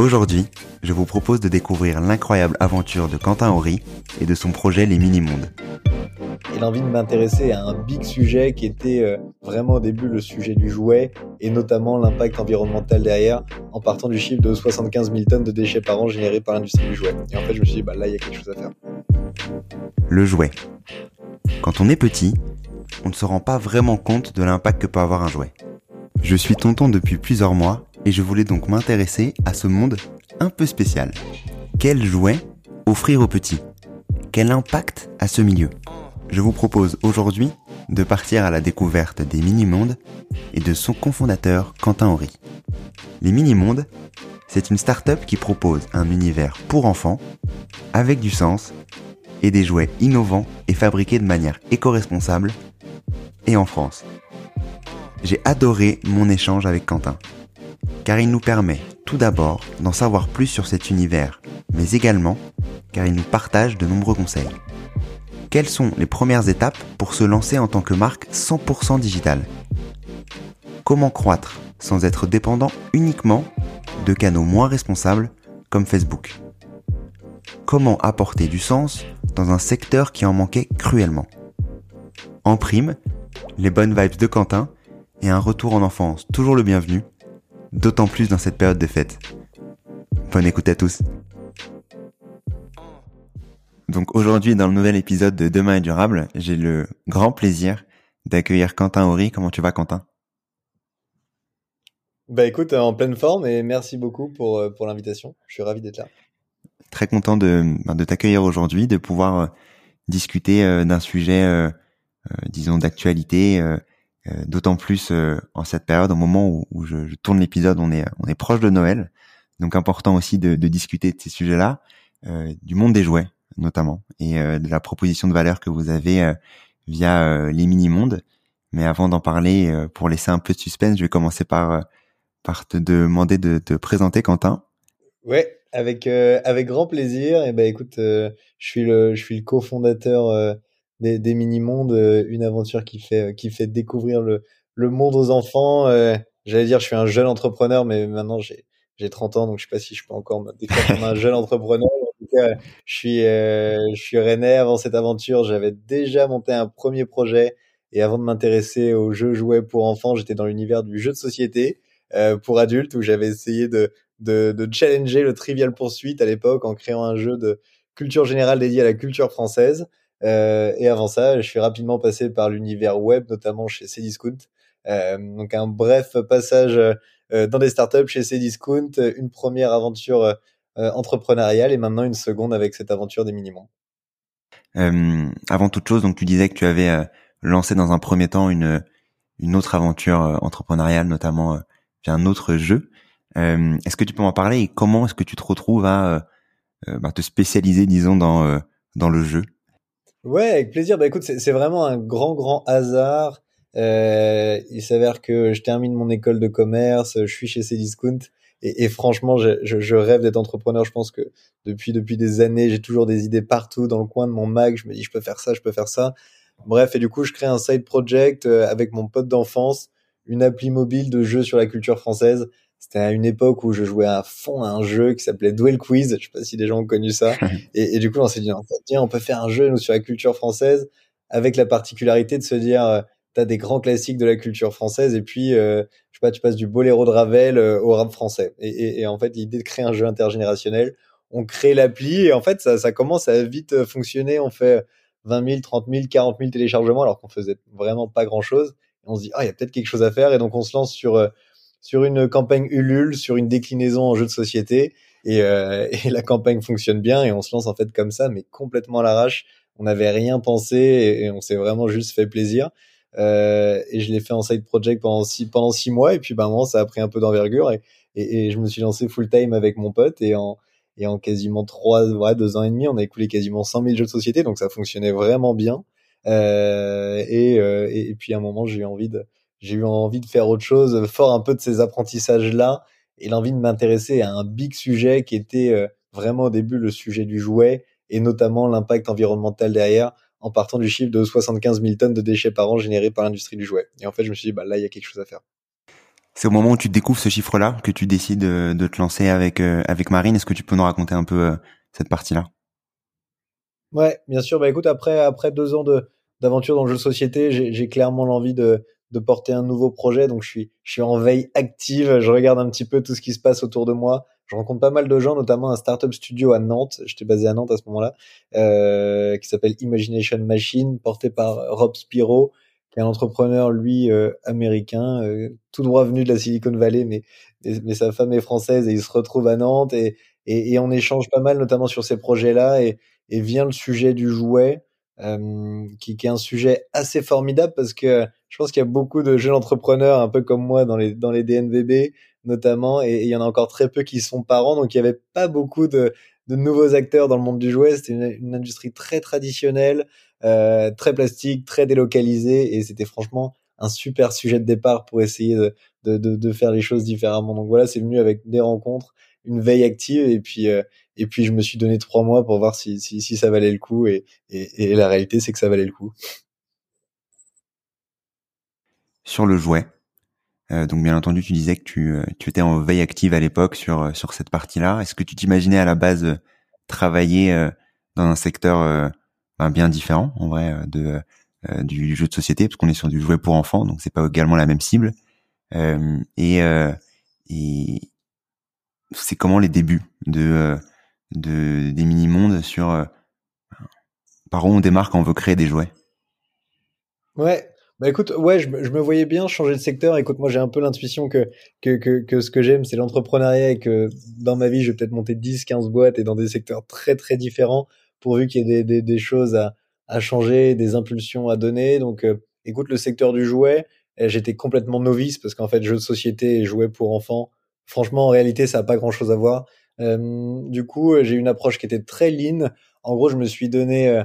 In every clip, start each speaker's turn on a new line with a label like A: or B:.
A: Aujourd'hui, je vous propose de découvrir l'incroyable aventure de Quentin Horry et de son projet Les Mini-Mondes.
B: Il a envie de m'intéresser à un big sujet qui était euh, vraiment au début le sujet du jouet et notamment l'impact environnemental derrière en partant du chiffre de 75 000 tonnes de déchets par an générés par l'industrie du jouet. Et en fait, je me suis dit, bah là, il y a quelque chose à faire.
A: Le jouet. Quand on est petit, on ne se rend pas vraiment compte de l'impact que peut avoir un jouet. Je suis tonton depuis plusieurs mois et je voulais donc m'intéresser à ce monde un peu spécial. Quel jouet offrir aux petits? Quel impact à ce milieu? Je vous propose aujourd'hui de partir à la découverte des mini-mondes et de son cofondateur Quentin Horry. Les mini-mondes, c'est une start-up qui propose un univers pour enfants avec du sens et des jouets innovants et fabriqués de manière éco-responsable et en France. J'ai adoré mon échange avec Quentin, car il nous permet tout d'abord d'en savoir plus sur cet univers, mais également car il nous partage de nombreux conseils. Quelles sont les premières étapes pour se lancer en tant que marque 100% digitale? Comment croître sans être dépendant uniquement de canaux moins responsables comme Facebook? Comment apporter du sens dans un secteur qui en manquait cruellement? En prime, les bonnes vibes de Quentin et un retour en enfance toujours le bienvenu, d'autant plus dans cette période de fête. Bonne écoute à tous. Donc aujourd'hui, dans le nouvel épisode de Demain est durable, j'ai le grand plaisir d'accueillir Quentin Horry. Comment tu vas, Quentin?
B: Bah écoute, en pleine forme et merci beaucoup pour, euh, pour l'invitation. Je suis ravi d'être là.
A: Très content de, ben, de t'accueillir aujourd'hui, de pouvoir euh, discuter euh, d'un sujet, disons, d'actualité, d'autant plus en cette période, au moment où, où je, je, tourne l'épisode, on est, on est proche de Noël. Donc important aussi de, de discuter de ces sujets-là, du monde des jouets notamment, et de la proposition de valeur que vous avez via les mini-mondes. Mais avant d'en parler, pour laisser un peu de suspense, je vais commencer par, par te demander de te présenter, Quentin.
B: Ouais, avec avec grand plaisir. Et ben écoute, je suis le je suis le cofondateur des, des mini mondes, une aventure qui fait qui fait découvrir le le monde aux enfants. J'allais dire, je suis un jeune entrepreneur, mais maintenant j'ai j'ai 30 ans, donc je sais pas si je peux encore me décrire comme un jeune entrepreneur. En tout cas, je suis je suis. Avant cette aventure, j'avais déjà monté un premier projet. Et avant de m'intéresser aux jeux jouets pour enfants, j'étais dans l'univers du jeu de société pour adultes, où j'avais essayé de de, de challenger le Trivial Poursuite à l'époque en créant un jeu de culture générale dédié à la culture française. Euh, et avant ça, je suis rapidement passé par l'univers web, notamment chez Cdiscount. Euh, donc un bref passage euh, dans des startups chez Cdiscount, une première aventure euh, entrepreneuriale et maintenant une seconde avec cette aventure des minimums.
A: Euh, avant toute chose, donc tu disais que tu avais euh, lancé dans un premier temps une une autre aventure entrepreneuriale, notamment via un autre jeu. est-ce que tu peux m'en parler et comment est-ce que tu te retrouves à bah, te spécialiser, disons, dans dans le jeu?
B: Ouais, avec plaisir. Bah écoute, c'est vraiment un grand, grand hasard. Euh, il s'avère que je termine mon école de commerce, je suis chez Cdiscount et, et franchement, je, je, je rêve d'être entrepreneur. Je pense que depuis depuis des années, j'ai toujours des idées partout dans le coin de mon Mac. Je me dis, je peux faire ça, je peux faire ça. Bref, et du coup, je crée un side project euh, avec mon pote d'enfance, une appli mobile de jeux sur la culture française. C'était à une époque où je jouais à fond à un jeu qui s'appelait Duel Quiz. Je sais pas si des gens ont connu ça. Et, et du coup, on s'est dit, tiens, on peut faire un jeu nous sur la culture française avec la particularité de se dire, euh, t'as des grands classiques de la culture française et puis, euh, je sais pas, tu passes du boléro de Ravel euh, au rap français. Et, et, et en fait, l'idée de créer un jeu intergénérationnel, on crée l'appli et en fait, ça, ça commence à vite fonctionner. On fait 20 000, 30 000, 40 000 téléchargements alors qu'on faisait vraiment pas grand chose. Et on se dit, ah, il y a peut-être quelque chose à faire. Et donc, on se lance sur, euh, sur une campagne Ulule, sur une déclinaison en jeu de société. Et, euh, et, la campagne fonctionne bien et on se lance en fait comme ça, mais complètement à l'arrache. On n'avait rien pensé et, et on s'est vraiment juste fait plaisir. Euh, et je l'ai fait en side project pendant six, pendant six mois et puis ben, moment, ça a pris un peu d'envergure et, et, et, je me suis lancé full time avec mon pote et en, et en quasiment trois, ouais, deux ans et demi, on a écoulé quasiment 100 000 jeux de société, donc ça fonctionnait vraiment bien. Euh, et, euh, et, puis à un moment, j'ai eu envie de, j'ai eu envie de faire autre chose, fort un peu de ces apprentissages-là, et l'envie de m'intéresser à un big sujet qui était euh, vraiment au début le sujet du jouet, et notamment l'impact environnemental derrière, en partant du chiffre de 75 000 tonnes de déchets par an générés par l'industrie du jouet. Et en fait, je me suis dit, bah là, il y a quelque chose à faire.
A: C'est au moment où tu découvres ce chiffre-là que tu décides de te lancer avec euh, avec Marine. Est-ce que tu peux nous raconter un peu euh, cette partie-là?
B: Ouais, bien sûr. Bah écoute, après après deux ans de d'aventure dans le jeu de société, j'ai clairement l'envie de de porter un nouveau projet. Donc je suis je suis en veille active. Je regarde un petit peu tout ce qui se passe autour de moi. Je rencontre pas mal de gens, notamment un startup studio à Nantes. J'étais basé à Nantes à ce moment-là, euh, qui s'appelle Imagination Machine, porté par Rob Spiro, un entrepreneur, lui, euh, américain, euh, tout droit venu de la Silicon Valley, mais, mais, sa femme est française et il se retrouve à Nantes et, et, et on échange pas mal, notamment sur ces projets-là, et, et vient le sujet du jouet, euh, qui, qui, est un sujet assez formidable parce que je pense qu'il y a beaucoup de jeunes entrepreneurs, un peu comme moi, dans les, dans les DNVB notamment, et, il y en a encore très peu qui sont parents, donc il y avait pas beaucoup de, de nouveaux acteurs dans le monde du jouet. C'était une, une industrie très traditionnelle, euh, très plastique, très délocalisé, et c'était franchement un super sujet de départ pour essayer de, de, de, de faire les choses différemment. Donc voilà, c'est venu avec des rencontres, une veille active, et puis euh, et puis je me suis donné trois mois pour voir si, si, si ça valait le coup, et, et, et la réalité c'est que ça valait le coup.
A: Sur le jouet, euh, donc bien entendu, tu disais que tu, euh, tu étais en veille active à l'époque sur sur cette partie-là. Est-ce que tu t'imaginais à la base travailler dans un secteur bien différent en vrai euh, de euh, du jeu de société? Parce qu'on est sur du jouet pour enfants donc c'est pas également la même cible. Euh, et et c'est comment les débuts de de des mini mondes sur par où on démarre quand on veut créer des jouets?
B: Ouais bah écoute, ouais, je, je, me voyais bien changer de secteur. Écoute, moi j'ai un peu l'intuition que, que, que, que, ce que j'aime, c'est l'entrepreneuriat et que dans ma vie, je vais peut-être monter 10, 15 boîtes et dans des secteurs très, très différents pourvu qu'il y ait des, des, des, choses à, à changer, des impulsions à donner. Donc, euh, écoute, le secteur du jouet, eh, j'étais complètement novice parce qu'en fait, jeux de société et jouets pour enfants, franchement, en réalité, ça n'a pas grand-chose à voir. Euh, du coup, j'ai une approche qui était très lean. En gros, je me suis donné euh,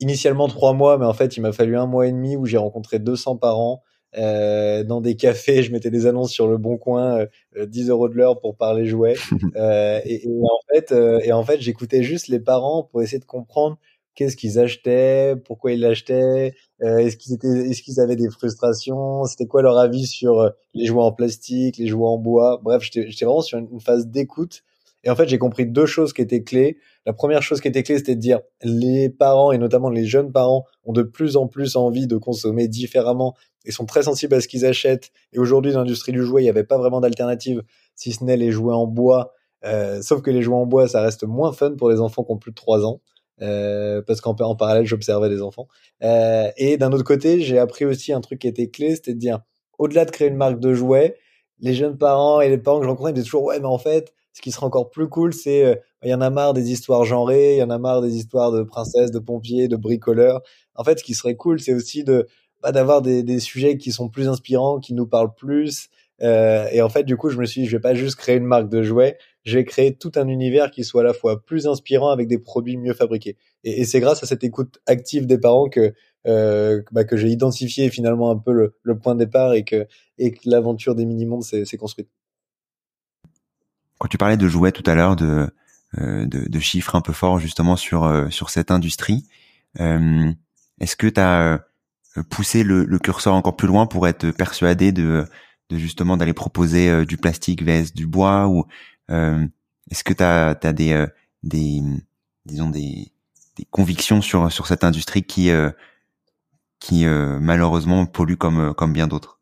B: initialement trois mois, mais en fait, il m'a fallu un mois et demi où j'ai rencontré 200 parents. Euh, dans des cafés, je mettais des annonces sur le bon coin, euh, 10 euros de l'heure pour parler jouets. Euh, et, et, en fait, euh, et en fait, j'écoutais juste les parents pour essayer de comprendre qu'est-ce qu'ils achetaient, pourquoi ils l'achetaient, euh, est-ce qu'ils étaient, est-ce qu'ils avaient des frustrations, c'était quoi leur avis sur les jouets en plastique, les jouets en bois. Bref, j'étais vraiment sur une phase d'écoute. Et en fait, j'ai compris deux choses qui étaient clés. La première chose qui était clé, c'était de dire les parents et notamment les jeunes parents ont de plus en plus envie de consommer différemment et sont très sensibles à ce qu'ils achètent. Et aujourd'hui, dans l'industrie du jouet, il n'y avait pas vraiment d'alternative, si ce n'est les jouets en bois. Euh, sauf que les jouets en bois, ça reste moins fun pour les enfants qui ont plus de 3 ans. Euh, parce qu'en en parallèle, j'observais des enfants. Euh, et d'un autre côté, j'ai appris aussi un truc qui était clé, c'était de dire, au-delà de créer une marque de jouets, les jeunes parents et les parents que je rencontrais me disaient toujours, ouais, mais en fait, ce qui serait encore plus cool, c'est, euh, il y en a marre des histoires genrées, il y en a marre des histoires de princesses, de pompiers, de bricoleurs. En fait, ce qui serait cool, c'est aussi de, bah, d'avoir des, sujets qui sont plus inspirants, qui nous parlent plus. Euh, et en fait, du coup, je me suis dit, je vais pas juste créer une marque de jouets, je vais créer tout un univers qui soit à la fois plus inspirant avec des produits mieux fabriqués. Et, c'est grâce à cette écoute active des parents que euh, bah, que j'ai identifié finalement un peu le, le, point de départ et que et que l'aventure des mini mondes s'est construite.
A: Quand tu parlais de jouets tout à l'heure, de, de, de, chiffres un peu forts justement sur sur cette industrie, est-ce que tu as poussé le, le, curseur encore plus loin pour être persuadé de, de justement d'aller proposer du plastique vs du bois ou est-ce que tu as, as, des des disons des, des convictions sur sur cette industrie qui qui malheureusement pollue comme comme bien d'autres?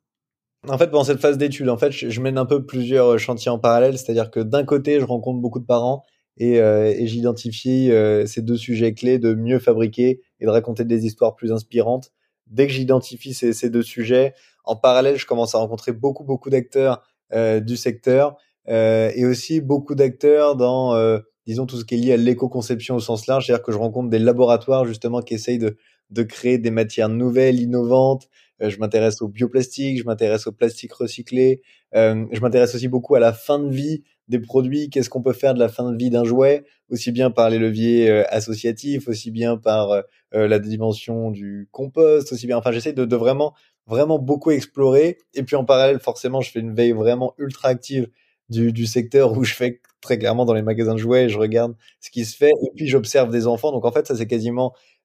B: En fait, pendant cette phase d'études, en fait, je, mène un peu plusieurs euh, chantiers en parallèle, c'est-à-dire que d'un côté, je rencontre beaucoup de parents et, euh, et j'identifie euh, ces deux sujets clés de mieux fabriquer et de raconter des histoires plus inspirantes. Dès que j'identifie ces, deux sujets, en parallèle, je commence à rencontrer beaucoup, beaucoup d'acteurs du secteur et aussi beaucoup d'acteurs dans, disons, tout ce qui est lié à l'éco-conception au sens large, c'est-à-dire que je rencontre des laboratoires justement qui essayent de, de créer des matières nouvelles, innovantes, euh, je m'intéresse au bioplastique, je m'intéresse au plastique recyclé, euh, je m'intéresse aussi beaucoup à la fin de vie des produits, qu'est-ce qu'on peut faire de la fin de vie d'un jouet, aussi bien par les leviers euh, associatifs, aussi bien par la dimension du compost, aussi bien. Enfin, j'essaie de, de, vraiment, vraiment beaucoup explorer. Et puis en parallèle, forcément, je fais une veille vraiment ultra active du, du secteur où je fais très clairement dans les magasins de jouets, je regarde ce qui se fait et puis j'observe des enfants. Donc en fait, ça c'est quasiment euh,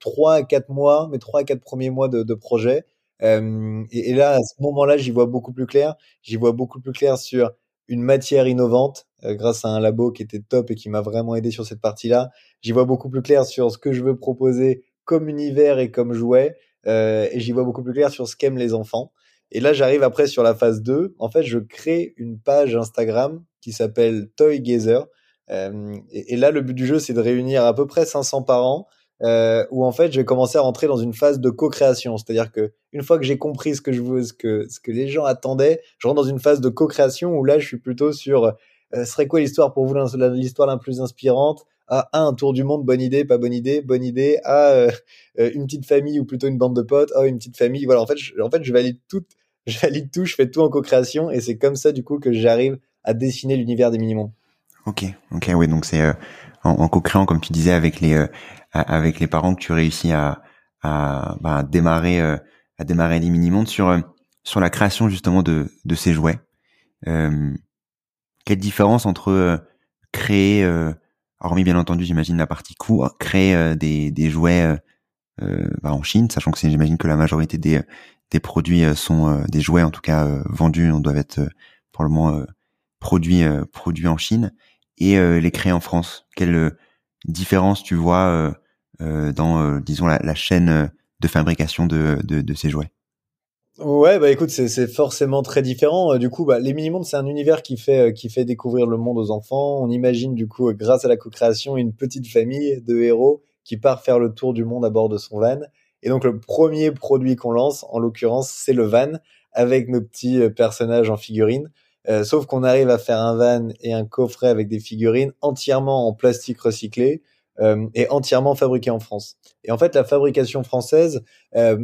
B: trois à quatre mois, mes trois à quatre premiers mois de, projet. Euh, et, là, à ce moment-là, j'y vois beaucoup plus clair. J'y vois beaucoup plus clair sur une matière innovante euh, grâce à un labo qui était top et qui m'a vraiment aidé sur cette partie-là. J'y vois beaucoup plus clair sur ce que je veux proposer comme univers et comme jouet. Euh, et j'y vois beaucoup plus clair sur ce qu'aiment les enfants. Et là, j'arrive après sur la phase 2. En fait, je crée une page Instagram qui s'appelle Toy Gazer. Euh, et, là, le but du jeu, c'est de réunir à peu près 500 parents euh, où en fait je vais commencer à rentrer dans une phase de co-création. C'est-à-dire que une fois que j'ai compris ce que je veux, ce que ce que les gens attendaient, je rentre dans une phase de co-création où là je suis plutôt sur euh, serait quoi l'histoire pour vous l'histoire la plus inspirante? Ah, un tour du monde, bonne idée, pas bonne idée, bonne idée. Ah, euh, euh, une petite famille ou plutôt une bande de potes. Ah, une petite famille. Voilà, en fait, je, en fait, je valide tout, je valide tout, je fais tout en co-création et c'est comme ça du coup que j'arrive à dessiner l'univers des minimums.
A: Ok, ok, oui, donc c'est en, co-créant, comme tu disais, avec les les parents que tu réussis à, bah, démarrer euh, démarrer les mini mondes sur euh, sur la création justement de ces jouets. Euh, quelle différence entre créer, hormis bien entendu, j'imagine la partie coût, créer des jouets bah, en Chine, sachant que j'imagine que la majorité des des produits sont des jouets en tout cas vendus, on doit être probablement produits produits en Chine et les créer en France. Quelle différence tu vois euh, euh, dans, euh, disons, la, chaîne de fabrication de, ces jouets?
B: Ouais, bah écoute, c'est forcément très différent. Du coup, bah, les mini-mondes, c'est un univers qui fait, qui fait découvrir le monde aux enfants. On imagine, du coup, grâce à la co-création, une petite famille de héros qui part faire le tour du monde à bord de son van. Et donc, le premier produit qu'on lance, en l'occurrence, c'est le van avec nos petits personnages en figurines. Euh, sauf qu'on arrive à faire un van et un coffret avec des figurines entièrement en plastique recyclé euh, et entièrement fabriqué en France. Et en fait, la fabrication française, euh,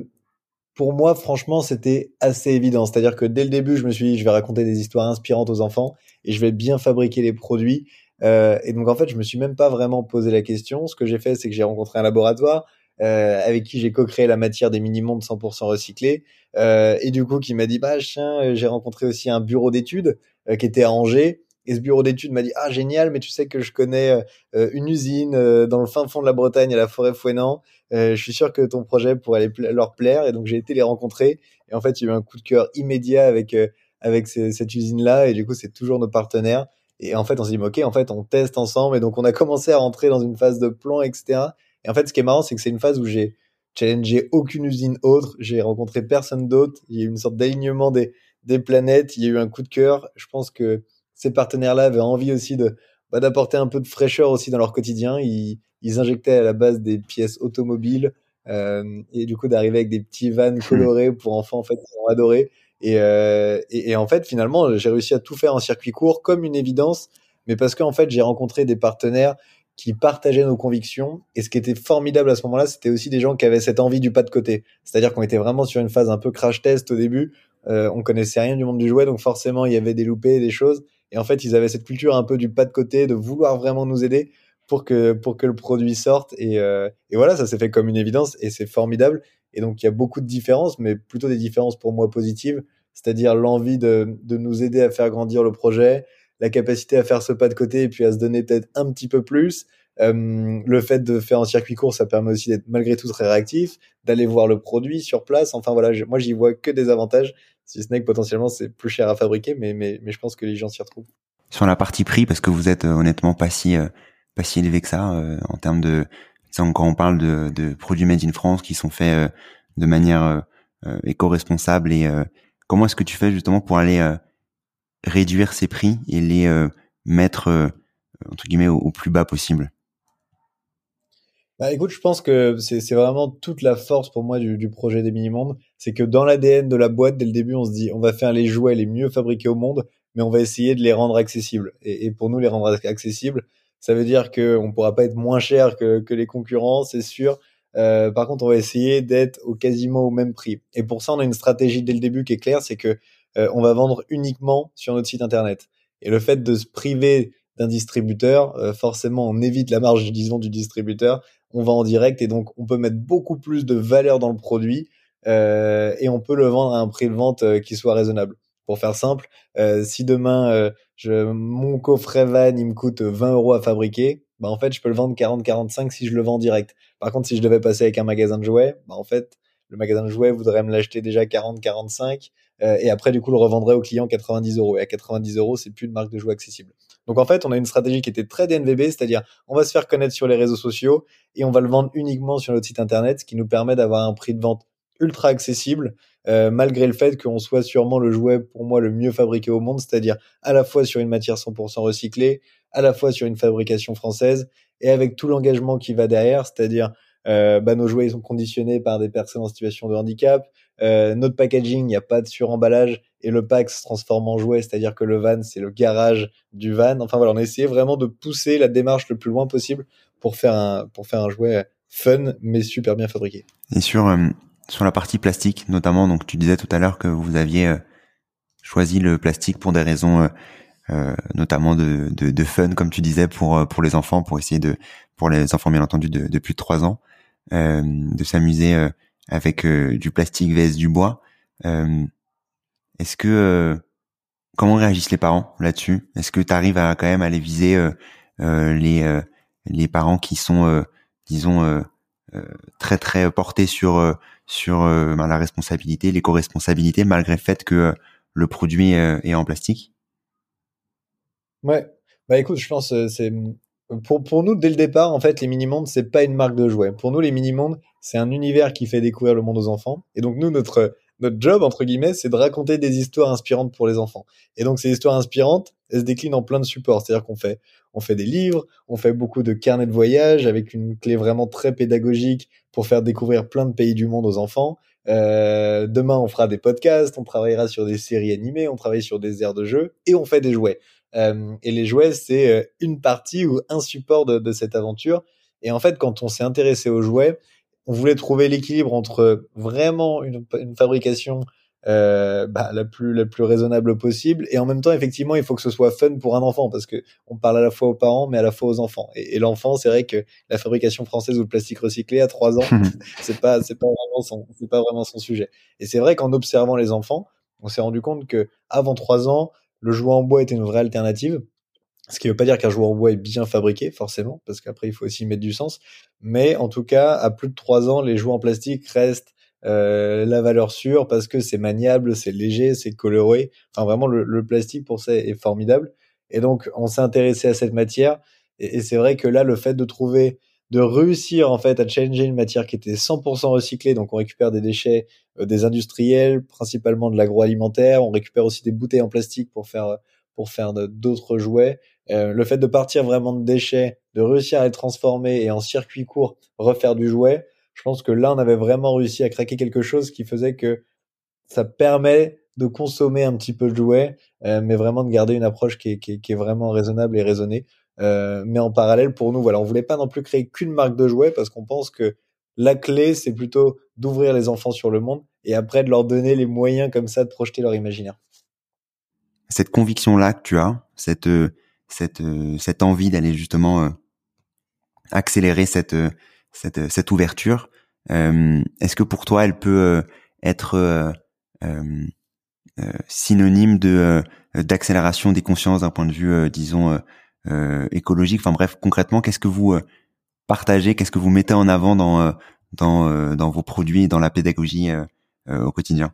B: pour moi, franchement, c'était assez évident. C'est-à-dire que dès le début, je me suis dit, je vais raconter des histoires inspirantes aux enfants et je vais bien fabriquer les produits. et donc, en fait, je me suis même pas vraiment posé la question. Ce que j'ai fait, c'est que j'ai rencontré un laboratoire euh, avec qui j'ai co-créé la matière des mini-mondes 100% recyclés. Euh, et du coup, qui m'a dit, bah, tiens, euh, j'ai rencontré aussi un bureau d'études euh, qui était à Angers. Et ce bureau d'études m'a dit, ah, génial, mais tu sais que je connais une usine dans le fin fond de la Bretagne, à la forêt Fouenant. je suis sûr que ton projet pourrait leur plaire. Et donc, j'ai été les rencontrer. Et en fait, il y a eu un coup de cœur immédiat avec, avec cette usine-là. Et du coup, c'est toujours nos partenaires. Et en fait, on s'est dit, ok, en fait, on teste ensemble. Et donc, on a commencé à rentrer dans une phase de plan, etc. Et en fait, ce qui est marrant, c'est que c'est une phase où j'ai challengé aucune usine autre, j'ai rencontré personne d'autre, il y a eu une sorte d'alignement des, des planètes, il y a eu un coup de cœur. Je pense que ces partenaires-là avaient envie aussi de bah, d'apporter un peu de fraîcheur aussi dans leur quotidien. Ils, ils injectaient à la base des pièces automobiles euh, et du coup d'arriver avec des petits vannes hmm. colorés pour enfants en fait qui ont adoré. Et, euh, et, et, en fait, finalement, j'ai réussi à tout faire en circuit court comme une évidence, mais parce qu'en fait, j'ai rencontré des partenaires qui partageaient nos convictions. Et ce qui était formidable à ce moment-là, c'était aussi des gens qui avaient cette envie du pas de côté. C'est-à-dire qu'on était vraiment sur une phase un peu crash test au début. Euh, on connaissait rien du monde du jouet, donc forcément il y avait des loupés, des choses. Et en fait, ils avaient cette culture un peu du pas de côté, de vouloir vraiment nous aider pour que pour que le produit sorte. Et, euh, et voilà, ça s'est fait comme une évidence et c'est formidable. Et donc il y a beaucoup de différences, mais plutôt des différences pour moi positives, c'est-à-dire l'envie de, de nous aider à faire grandir le projet, la capacité à faire ce pas de côté et puis à se donner peut-être un petit peu plus. Euh, le fait de faire en circuit court, ça permet aussi d'être malgré tout très réactif, d'aller voir le produit sur place. Enfin voilà, moi j'y vois que des avantages, si ce n'est que potentiellement c'est plus cher à fabriquer, mais, mais, mais je pense que les gens s'y retrouvent.
A: Sur la partie prix, parce que vous êtes euh, honnêtement pas si euh, pas si élevé que ça en termes de quand on parle de, de, produits made in France qui sont faits de manière éco-responsable et comment est-ce que tu fais justement pour aller réduire ces prix et les mettre entre guillemets au plus bas possible
B: bah écoute, je pense que c'est vraiment toute la force pour moi du, projet des mini-mondes. C'est que dans l'ADN de la boîte, dès le début, on se dit on va faire les jouets les mieux fabriqués au monde, mais on va essayer de les rendre accessibles. Et, pour nous, les rendre accessibles, ça veut dire qu'on ne pourra pas être moins cher que, les concurrents, c'est sûr. Euh, par contre, on va essayer d'être quasiment au même prix. Et pour ça, on a une stratégie dès le début qui est claire, c'est que euh, on va vendre uniquement sur notre site internet. Et le fait de se priver d'un distributeur, euh, forcément, on évite la marge, disons, du distributeur on va en direct et donc on peut mettre beaucoup plus de valeur dans le produit euh, et on peut le vendre à un prix de vente qui soit raisonnable. Pour faire simple, si demain je, mon coffret van il me coûte 20 euros à fabriquer, bah en fait je peux le vendre 40-45 si je le vends direct. Par contre si je devais passer avec un magasin de jouets, bah en fait le magasin de jouets voudrait me l'acheter déjà 40-45 et après du coup le revendrait au client 90 euros. Et à 90 euros c'est plus une marque de jouets accessible. Donc en fait, on a une stratégie qui était très DNVB, c'est-à-dire on va se faire connaître sur les réseaux sociaux et on va le vendre uniquement sur notre site internet, ce qui nous permet d'avoir un prix de vente ultra accessible, euh, malgré le fait qu'on soit sûrement le jouet pour moi le mieux fabriqué au monde, c'est-à-dire à la fois sur une matière 100% recyclée, à la fois sur une fabrication française et avec tout l'engagement qui va derrière, c'est-à-dire euh, bah, nos jouets ils sont conditionnés par des personnes en situation de handicap, euh, notre packaging, il n'y a pas de suremballage et le pack se transforme en jouet, c'est-à-dire que le van, c'est le garage du van. Enfin voilà, on a essayé vraiment de pousser la démarche le plus loin possible pour faire un, pour faire un jouet fun mais super bien fabriqué.
A: Et sur, euh, sur la partie plastique notamment, donc tu disais tout à l'heure que vous aviez euh, choisi le plastique pour des raisons euh, notamment de, de, de, fun, comme tu disais, pour, pour les enfants, pour essayer de, pour les enfants bien entendu de, de plus de 3 ans, de s'amuser avec euh, du plastique vs du bois. Euh, est-ce que euh, comment réagissent les parents là-dessus? Est-ce que tu arrives à quand même à les viser les les parents qui sont disons très très portés sur sur ben, la responsabilité, l'éco-responsabilité malgré le fait que le produit est en plastique?
B: Ouais. Bah écoute, je pense c'est pour, nous, dès le départ, en fait, les mini-mondes, c'est pas une marque de jouets. Pour nous, les mini-mondes, c'est un univers qui fait découvrir le monde aux enfants. Et donc, nous, notre, notre job, entre guillemets, c'est de raconter des histoires inspirantes pour les enfants. Et donc, ces histoires inspirantes, elles se déclinent en plein de supports. C'est-à-dire qu'on fait, on fait des livres, on fait beaucoup de carnets de voyage avec une clé vraiment très pédagogique pour faire découvrir plein de pays du monde aux enfants. Euh, demain, on fera des podcasts, on travaillera sur des séries animées, on travaille sur des aires de jeu et on fait des jouets. Euh, et les jouets, c'est euh, une partie ou un support de, de, cette aventure. Et en fait, quand on s'est intéressé aux jouets, on voulait trouver l'équilibre entre vraiment une, une fabrication euh, bah, la plus la plus raisonnable possible et en même temps effectivement il faut que ce soit fun pour un enfant parce que on parle à la fois aux parents mais à la fois aux enfants et, et l'enfant c'est vrai que la fabrication française ou le plastique recyclé à trois ans c'est pas c'est pas vraiment son c'est pas vraiment son sujet et c'est vrai qu'en observant les enfants on s'est rendu compte que avant trois ans le jouet en bois était une vraie alternative. Ce qui ne veut pas dire qu'un jouet en bois est bien fabriqué, forcément, parce qu'après, il faut aussi mettre du sens. Mais en tout cas, à plus de trois ans, les jouets en plastique restent euh, la valeur sûre parce que c'est maniable, c'est léger, c'est coloré. Enfin, vraiment, le, plastique pour ça est formidable. Et donc, on s'est intéressé à cette matière. Et, et c'est vrai que là, le fait de trouver de réussir en fait à changer une matière qui était 100% recyclée. Donc on récupère des déchets des industriels, principalement de l'agroalimentaire. On récupère aussi des bouteilles en plastique pour faire pour faire d'autres jouets. Euh, le fait de partir vraiment de déchets, de réussir à les transformer et en circuit court refaire du jouet, je pense que là on avait vraiment réussi à craquer quelque chose qui faisait que ça permet de consommer un petit peu de jouet, euh, mais vraiment de garder une approche qui est, qui est vraiment raisonnable et raisonnée. Euh, mais en parallèle, pour nous, voilà, on voulait pas non plus créer qu'une marque de jouets parce qu'on pense que la clé, c'est plutôt d'ouvrir les enfants sur le monde et après de leur donner les moyens comme ça de projeter leur imaginaire.
A: Cette conviction-là que tu as, cette cette cette envie d'aller justement euh, accélérer cette cette cette ouverture, euh, est-ce que pour toi, elle peut être synonyme de d'accélération des consciences d'un point de vue, disons, écologique? Enfin bref, concrètement, qu'est-ce que vous partagez, qu'est-ce que vous mettez en avant dans dans dans vos produits, dans la pédagogie au quotidien?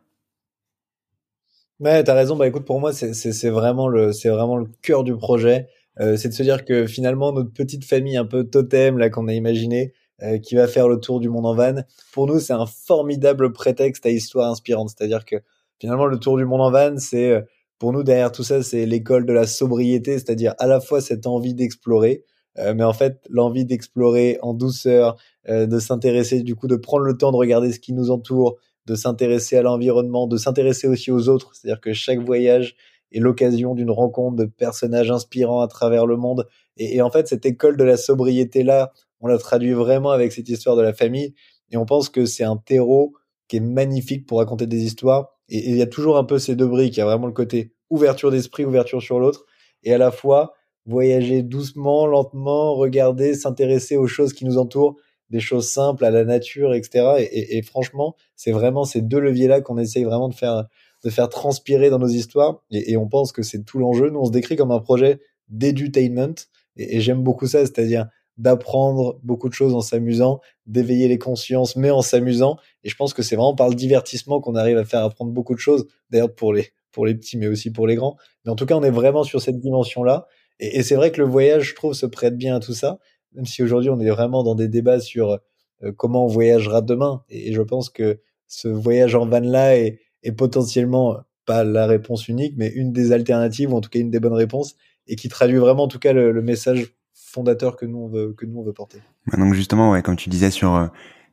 B: Ouais, t'as raison. Bah écoute, pour moi, c'est vraiment le vraiment le cœur du projet. c'est de se dire que finalement notre petite famille un peu totem là qu'on a imaginé, euh, qui va faire le tour du monde en van. Pour nous, c'est un formidable prétexte à histoire inspirante. C'est-à-dire que finalement, le tour du monde en van, c'est euh, pour nous derrière tout ça, c'est l'école de la sobriété, c'est-à-dire à la fois cette envie d'explorer, euh, mais en fait l'envie d'explorer en douceur, de s'intéresser, du coup, de prendre le temps de regarder ce qui nous entoure, de s'intéresser à l'environnement, de s'intéresser aussi aux autres. C'est-à-dire que chaque voyage est l'occasion d'une rencontre de personnages inspirants à travers le monde. Et, et, en fait, cette école de la sobriété là, on l'a traduit vraiment avec cette histoire de la famille. Et on pense que c'est un terreau qui est magnifique pour raconter des histoires. Et il y a toujours un peu ces deux briques. Il y a vraiment le côté ouverture d'esprit, ouverture sur l'autre. Et à la fois, voyager doucement, lentement, regarder, s'intéresser aux choses qui nous entourent, des choses simples, à la nature, etc. Et, franchement, c'est vraiment ces deux leviers-là qu'on essaye vraiment de faire, de faire transpirer dans nos histoires. Et, on pense que c'est tout l'enjeu. Nous, on se décrit comme un projet d'edutainment. Et, j'aime beaucoup ça, c'est-à-dire d'apprendre beaucoup de choses en s'amusant, d'éveiller les consciences, mais en s'amusant. Et je pense que c'est vraiment par le divertissement qu'on arrive à faire apprendre beaucoup de choses. D'ailleurs, pour les, pour les petits, mais aussi pour les grands. Mais en tout cas, on est vraiment sur cette dimension-là. Et, c'est vrai que le voyage, je trouve, se prête bien à tout ça. Même si aujourd'hui, on est vraiment dans des débats sur euh, comment on voyagera demain. Et, je pense que ce voyage en van-là est, est potentiellement pas la réponse unique, mais une des alternatives, ou en tout cas une des bonnes réponses, et qui traduit vraiment, en tout cas, le, message fondateur que nous on veut que nous on veut porter.
A: Donc justement, comme tu disais sur euh,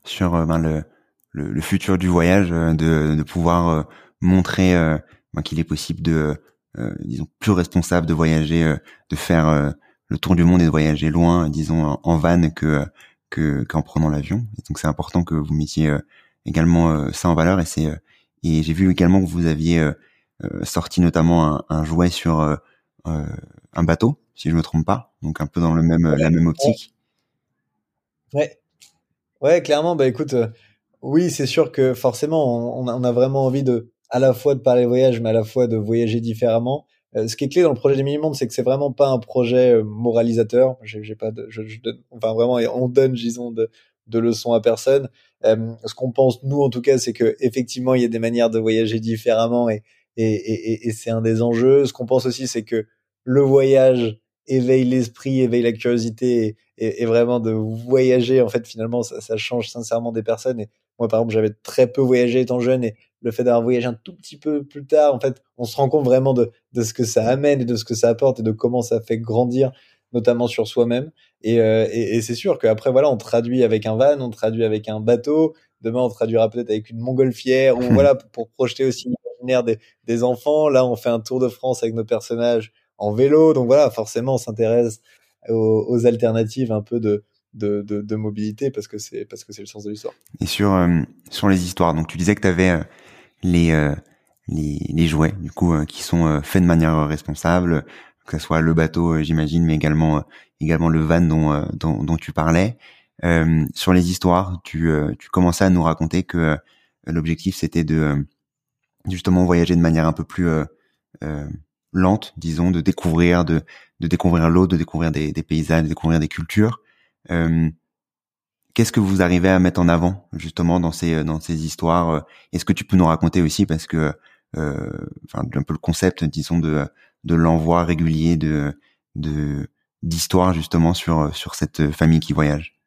A: sur euh, ben, le, le, futur du voyage, euh, de, de pouvoir montrer ben, qu'il est possible de disons plus responsable de voyager, de faire le tour du monde et de voyager loin, disons en van que que qu'en prenant l'avion. Donc c'est important que vous mettiez également ça en valeur et c'est et j'ai vu également que vous aviez sorti notamment un, un jouet sur un bateau si je me trompe pas. Donc un peu dans le même, la même optique.
B: Ouais. Ouais, clairement. Bah écoute, euh, oui, c'est sûr que forcément, on, on, a, vraiment envie de, à la fois de parler voyage, mais à la fois de voyager différemment. Euh, ce qui est clé dans le projet des mini-mondes, c'est que c'est vraiment pas un projet euh, moralisateur. J'ai pas de, je, je donne, enfin vraiment, on donne, disons, de, de leçons à personne. ce qu'on pense nous, en tout cas, c'est que effectivement, il y a des manières de voyager différemment et et, et, et c'est un des enjeux. Ce qu'on pense aussi, c'est que le voyage éveille l'esprit, éveille la curiosité et, et, vraiment de voyager. En fait, finalement, ça, ça, change sincèrement des personnes. Et moi, par exemple, j'avais très peu voyagé étant jeune et le fait d'avoir voyagé un tout petit peu plus tard, en fait, on se rend compte vraiment de, de ce que ça amène et de ce que ça apporte et de comment ça fait grandir, notamment sur soi-même. Et, euh, et, et c'est sûr qu'après, voilà, on traduit avec un van, on traduit avec un bateau. Demain, on traduira peut-être avec une montgolfière ou voilà, pour, pour projeter aussi l'imaginaire des, des enfants. Là, on fait un tour de France avec nos personnages en vélo. Donc voilà, forcément, on s'intéresse aux, alternatives un peu de, de, de, mobilité parce que c'est parce que c'est le sens de l'histoire.
A: Et sur euh, sur les histoires, donc tu disais que tu avais euh, les, euh, les les jouets du coup qui sont faits de manière responsable, que ce soit le bateau, j'imagine, mais également également le van dont dont, dont tu parlais. sur les histoires, tu tu commençais à nous raconter que l'objectif c'était de justement voyager de manière un peu plus lente, disons, de découvrir, de, de découvrir l'eau, de découvrir des, des, paysages, de découvrir des cultures. Euh, Qu'est-ce que vous arrivez à mettre en avant justement dans ces dans ces histoires Est-ce que tu peux nous raconter aussi parce que euh, enfin un peu le concept disons de de l'envoi régulier de de d'histoires justement sur sur cette famille qui voyage?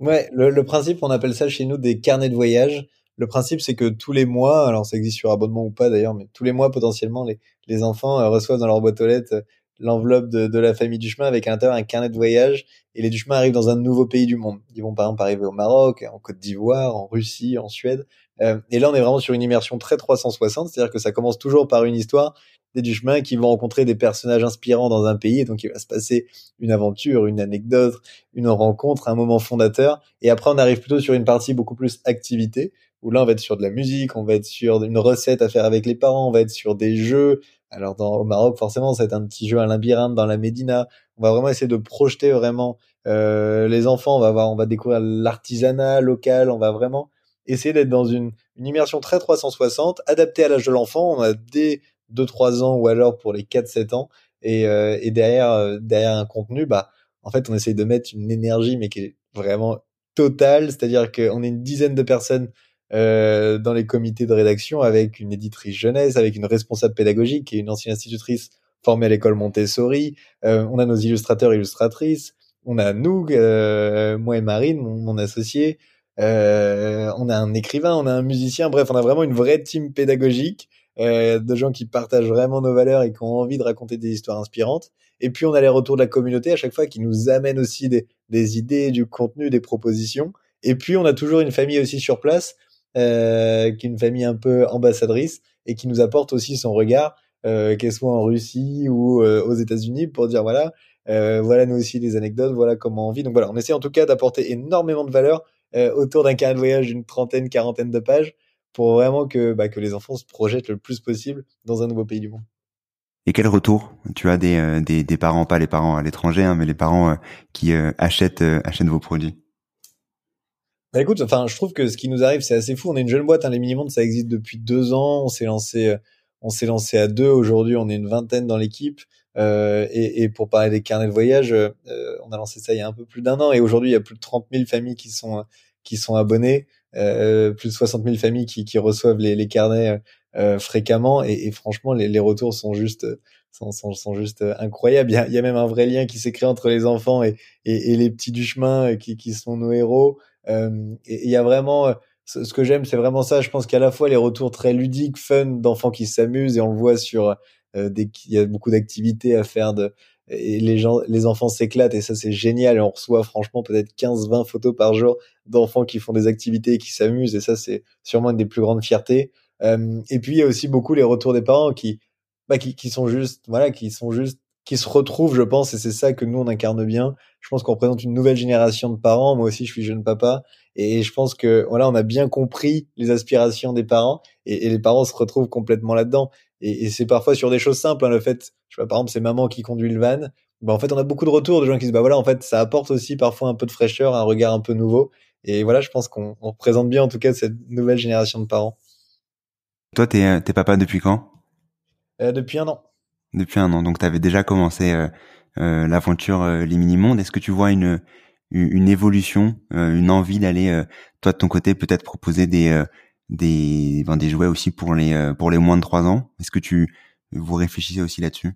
B: Ouais, le, principe on appelle ça chez nous des carnets de voyage. Le principe, c'est que tous les mois, alors ça existe sur abonnement ou pas d'ailleurs, mais tous les mois potentiellement, les, les enfants euh, reçoivent dans leur boîte aux lettres euh, l'enveloppe de, la famille Duchemin avec à un carnet de voyage. Et les Duchemin arrivent dans un nouveau pays du monde. Ils vont par exemple arriver au Maroc, en Côte d'Ivoire, en Russie, en Suède. Euh, et là, on est vraiment sur une immersion très 360, c'est-à-dire que ça commence toujours par une histoire des Duchemin qui vont rencontrer des personnages inspirants dans un pays. Et donc, il va se passer une aventure, une anecdote, une rencontre, un moment fondateur. Et après, on arrive plutôt sur une partie beaucoup plus activité où là on va être sur de la musique, on va être sur une recette à faire avec les parents, on va être sur des jeux. Alors dans, au Maroc forcément être un petit jeu à labyrinthe dans la Médina. On va vraiment essayer de projeter vraiment euh, les enfants. On va voir, on va découvrir l'artisanat local. On va vraiment essayer d'être dans une, une immersion très 360, adaptée à l'âge de l'enfant. On a dès 2-3 ans ou alors pour les 4-7 ans. Et, et derrière, derrière un contenu, bah, en fait, on essaye de mettre une énergie, mais qui est vraiment totale. C'est-à-dire qu'on est une dizaine de personnes euh, dans les comités de rédaction avec une éditrice jeunesse, avec une responsable pédagogique et une ancienne institutrice formée à l'école Montessori. Euh, on a nos illustrateurs, illustratrices. On a nous, euh, moi et Marine, mon, mon associé. Euh, on a un écrivain, on a un musicien. Bref, on a vraiment une vraie team pédagogique euh, de gens qui partagent vraiment nos valeurs et qui ont envie de raconter des histoires inspirantes. Et puis on a les retours de la communauté à chaque fois qui nous amènent aussi des idées, du contenu, des propositions. Et puis on a toujours une famille aussi sur place euh, qui est une famille un peu ambassadrice et qui nous apporte aussi son regard, euh, qu'elle soit en Russie ou euh, aux États-Unis, pour dire voilà, euh, voilà nous aussi les anecdotes, voilà comment on vit. Donc voilà, on essaie en tout cas d'apporter énormément de valeur euh, autour d'un carnet de voyage d'une trentaine, quarantaine de pages pour vraiment que, bah, que les enfants se projettent le plus possible dans un nouveau pays du monde.
A: Et quel retour? Tu as des, des, des, parents, pas les parents à l'étranger, hein, mais les parents qui achètent, achètent vos produits?
B: Bah écoute, enfin, je trouve que ce qui nous arrive, c'est assez fou. On est une jeune boîte, hein, les mini-mondes, ça existe depuis deux ans. On s'est lancé, on s'est lancé à deux. Aujourd'hui, on est une vingtaine dans l'équipe. Euh, et, pour parler des carnets de voyage, euh, on a lancé ça il y a un peu plus d'un an. Et aujourd'hui, il y a plus de 30 000 familles qui sont qui sont abonnées, euh, plus de 60 000 familles qui, qui reçoivent les, carnets euh, fréquemment. Et, et, franchement, les, les retours sont juste sont, sont, sont, juste incroyables. Il y, a, y a même un vrai lien qui s'est créé entre les enfants et, et, et les petits du chemin qui, qui sont nos héros. Euh, il y a vraiment euh, ce, que j'aime, c'est vraiment ça. Je pense qu'à la fois les retours très ludiques, fun, d'enfants qui s'amusent et on le voit sur euh, des, il y a beaucoup d'activités à faire de, et les gens, les enfants s'éclatent et ça c'est génial. Et on reçoit franchement peut-être 15, 20 photos par jour d'enfants qui font des activités et qui s'amusent et ça c'est sûrement une des plus grandes fiertés. Euh, et puis il y a aussi beaucoup les retours des parents qui, bah, qui, qui sont juste, voilà, qui sont juste qui se retrouvent, je pense, et c'est ça que nous on incarne bien. Je pense qu'on représente une nouvelle génération de parents. Moi aussi, je suis jeune papa, et je pense que voilà, on a bien compris les aspirations des parents, et, les parents se retrouvent complètement là-dedans. Et, c'est parfois sur des choses simples. Hein, le fait, je sais pas, par exemple, c'est maman qui conduit le van. Bah, en fait, on a beaucoup de retours de gens qui se disent, bah voilà, en fait, ça apporte aussi parfois un peu de fraîcheur, un regard un peu nouveau. Et voilà, je pense qu'on représente bien en tout cas cette nouvelle génération de parents.
A: Toi, t'es es papa depuis quand?
B: Euh, Depuis un an
A: depuis un an. Donc, tu avais déjà commencé euh, euh, l'aventure Les Mini-Mondes. Est-ce que tu vois une, une évolution, une envie d'aller, toi de ton côté, peut-être proposer des, des, ben, des jouets aussi pour les, pour les moins de 3 ans? Est-ce que tu vous réfléchissez aussi là-dessus?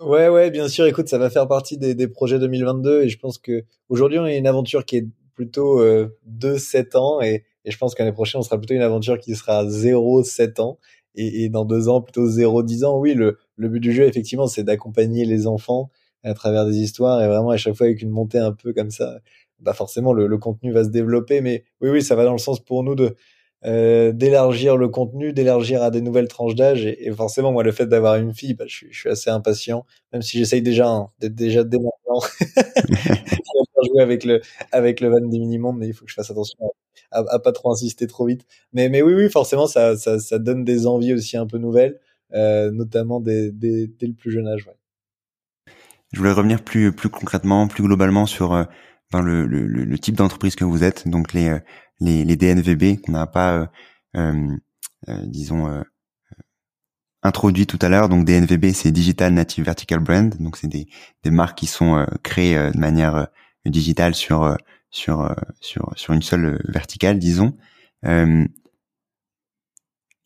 B: Ouais, ouais, bien sûr. Écoute, ça va faire partie des, des projets 2022 et je pense que aujourd'hui on a une aventure qui est plutôt euh, de 7 ans et, et je pense qu'année prochaine on sera plutôt une aventure qui sera 0-7 ans et, et, dans deux ans plutôt 0-10 ans. Oui, le, le but du jeu, effectivement, c'est d'accompagner les enfants à travers des histoires et vraiment à chaque fois avec une montée un peu comme ça, bah forcément le, le contenu va se développer. Mais oui, oui, ça va dans le sens pour nous de euh, d'élargir le contenu, d'élargir à des nouvelles tranches d'âge. Et, forcément, moi, le fait d'avoir une fille, bah, je, suis, je, suis, assez impatient, même si j'essaye déjà hein, d'être déjà dès maintenant jouer avec le avec le van des mini-mondes, mais il faut que je fasse attention à, à, pas trop insister trop vite. Mais mais oui, oui, forcément, ça, ça, ça donne des envies aussi un peu nouvelles euh, notamment dès, dès, dès, le plus jeune âge. Ouais.
A: Je voulais revenir plus plus concrètement, plus globalement sur euh, le, le, le, type d'entreprise que vous êtes, donc les euh, les, DNVB qu'on n'a pas, disons introduit tout à l'heure. Donc DNVB, c'est Digital Native Vertical Brand, donc c'est des, des marques qui sont créées de manière digitale sur sur sur sur une seule verticale, disons. Euh,